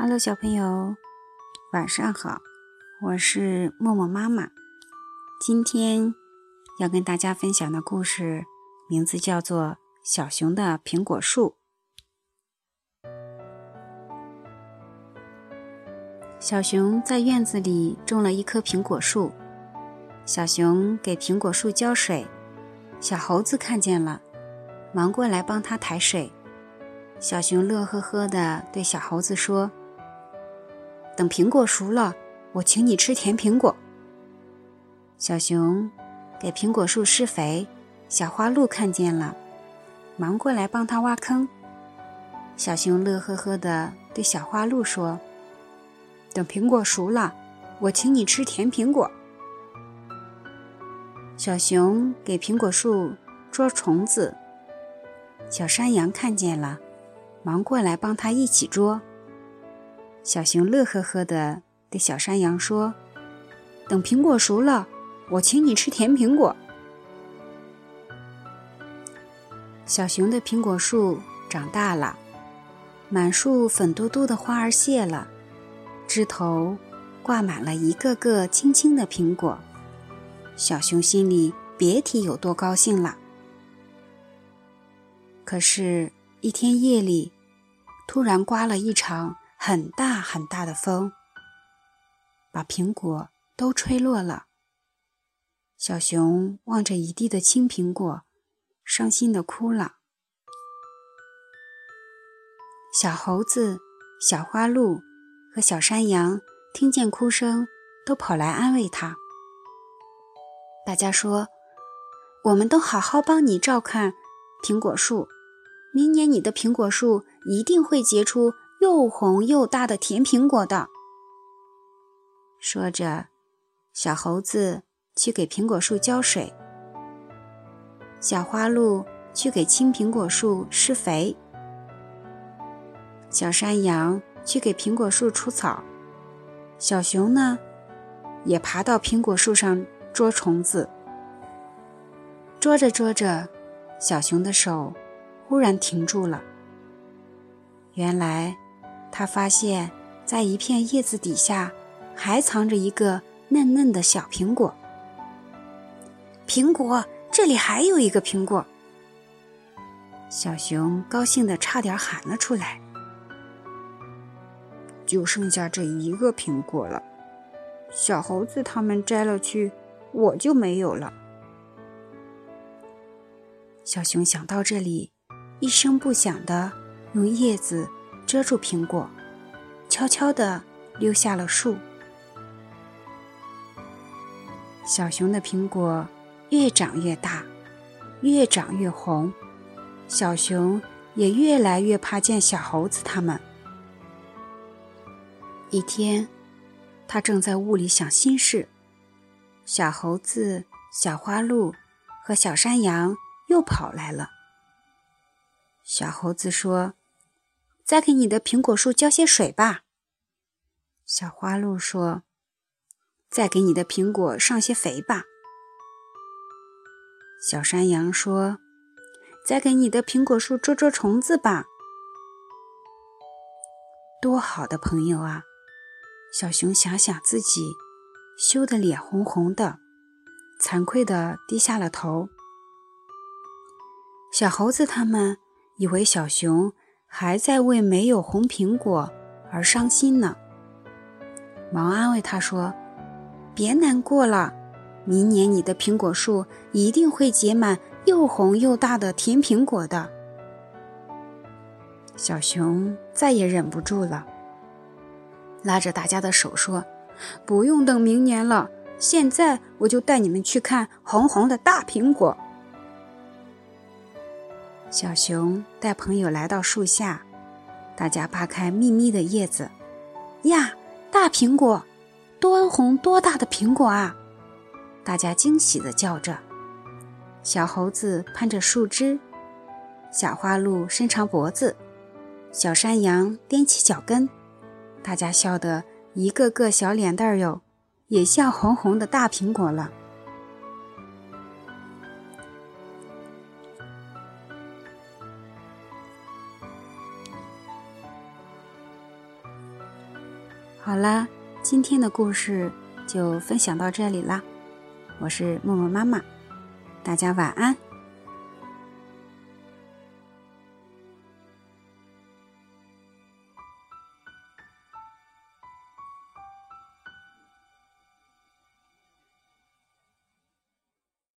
Hello，小朋友，晚上好，我是默默妈妈。今天要跟大家分享的故事名字叫做《小熊的苹果树》。小熊在院子里种了一棵苹果树，小熊给苹果树浇水，小猴子看见了，忙过来帮他抬水。小熊乐呵呵地对小猴子说。等苹果熟了，我请你吃甜苹果。小熊给苹果树施肥，小花鹿看见了，忙过来帮他挖坑。小熊乐呵呵地对小花鹿说：“等苹果熟了，我请你吃甜苹果。”小熊给苹果树捉虫子，小山羊看见了，忙过来帮他一起捉。小熊乐呵呵地对小山羊说：“等苹果熟了，我请你吃甜苹果。”小熊的苹果树长大了，满树粉嘟嘟的花儿谢了，枝头挂满了一个个青青的苹果。小熊心里别提有多高兴了。可是，一天夜里，突然刮了一场。很大很大的风，把苹果都吹落了。小熊望着一地的青苹果，伤心的哭了。小猴子、小花鹿和小山羊听见哭声，都跑来安慰他。大家说：“我们都好好帮你照看苹果树，明年你的苹果树一定会结出。”又红又大的甜苹果的。说着，小猴子去给苹果树浇水，小花鹿去给青苹果树施肥，小山羊去给苹果树除草，小熊呢，也爬到苹果树上捉虫子。捉着捉着，小熊的手忽然停住了。原来。他发现，在一片叶子底下，还藏着一个嫩嫩的小苹果。苹果，这里还有一个苹果。小熊高兴的差点喊了出来。就剩下这一个苹果了，小猴子他们摘了去，我就没有了。小熊想到这里，一声不响的用叶子。遮住苹果，悄悄地溜下了树。小熊的苹果越长越大，越长越红，小熊也越来越怕见小猴子他们。一天，他正在屋里想心事，小猴子、小花鹿和小山羊又跑来了。小猴子说。再给你的苹果树浇些水吧，小花鹿说：“再给你的苹果上些肥吧。”小山羊说：“再给你的苹果树捉捉虫子吧。”多好的朋友啊！小熊想想自己，羞得脸红红的，惭愧的低下了头。小猴子他们以为小熊。还在为没有红苹果而伤心呢，忙安慰他说：“别难过了，明年你的苹果树一定会结满又红又大的甜苹果的。”小熊再也忍不住了，拉着大家的手说：“不用等明年了，现在我就带你们去看红红的大苹果。”小熊带朋友来到树下，大家扒开密密的叶子，呀，大苹果，多红多大的苹果啊！大家惊喜地叫着。小猴子攀着树枝，小花鹿伸长脖子，小山羊踮起脚跟，大家笑得一个个小脸蛋哟，也像红红的大苹果了。好啦，今天的故事就分享到这里啦。我是默默妈妈，大家晚安。